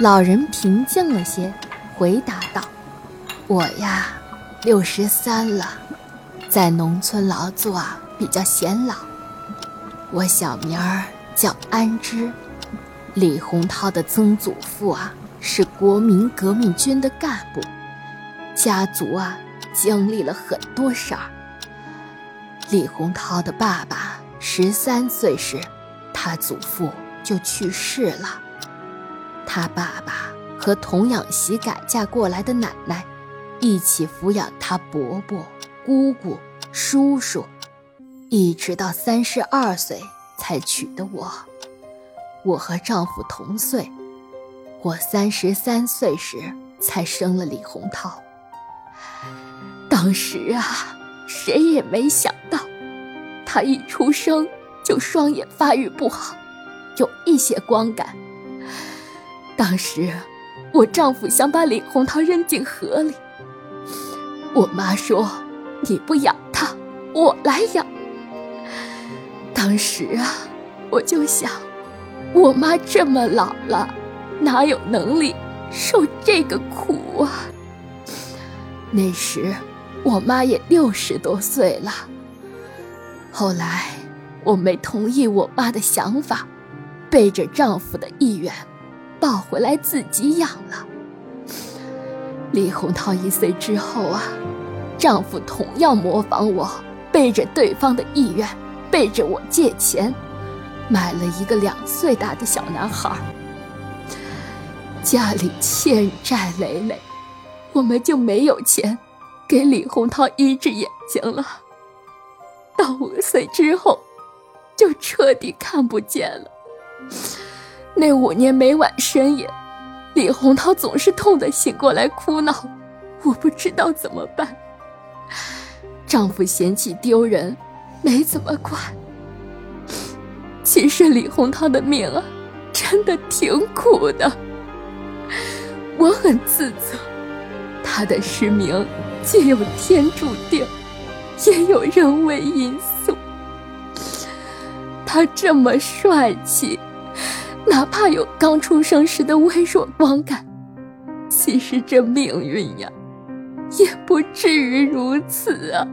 老人平静了些，回答道：“我呀，六十三了，在农村劳作啊比较显老。我小名儿叫安之，李洪涛的曾祖父啊是国民革命军的干部，家族啊经历了很多事儿。李洪涛的爸爸十三岁时，他祖父就去世了。”他爸爸和童养媳改嫁过来的奶奶，一起抚养他伯伯、姑姑、叔叔，一直到三十二岁才娶的我。我和丈夫同岁，我三十三岁时才生了李洪涛。当时啊，谁也没想到，他一出生就双眼发育不好，有一些光感。当时，我丈夫想把李洪涛扔进河里。我妈说：“你不养他，我来养。”当时啊，我就想，我妈这么老了，哪有能力受这个苦啊？那时，我妈也六十多岁了。后来，我没同意我妈的想法，背着丈夫的意愿。抱回来自己养了。李洪涛一岁之后啊，丈夫同样模仿我，背着对方的意愿，背着我借钱，买了一个两岁大的小男孩。家里欠债累累，我们就没有钱给李洪涛医治眼睛了。到五岁之后，就彻底看不见了。那五年每晚深夜，李洪涛总是痛得醒过来哭闹，我不知道怎么办。丈夫嫌弃丢人，没怎么管。其实李洪涛的命啊，真的挺苦的。我很自责，他的失明既有天注定，也有人为因素。他这么帅气。哪怕有刚出生时的微弱光感，其实这命运呀，也不至于如此啊。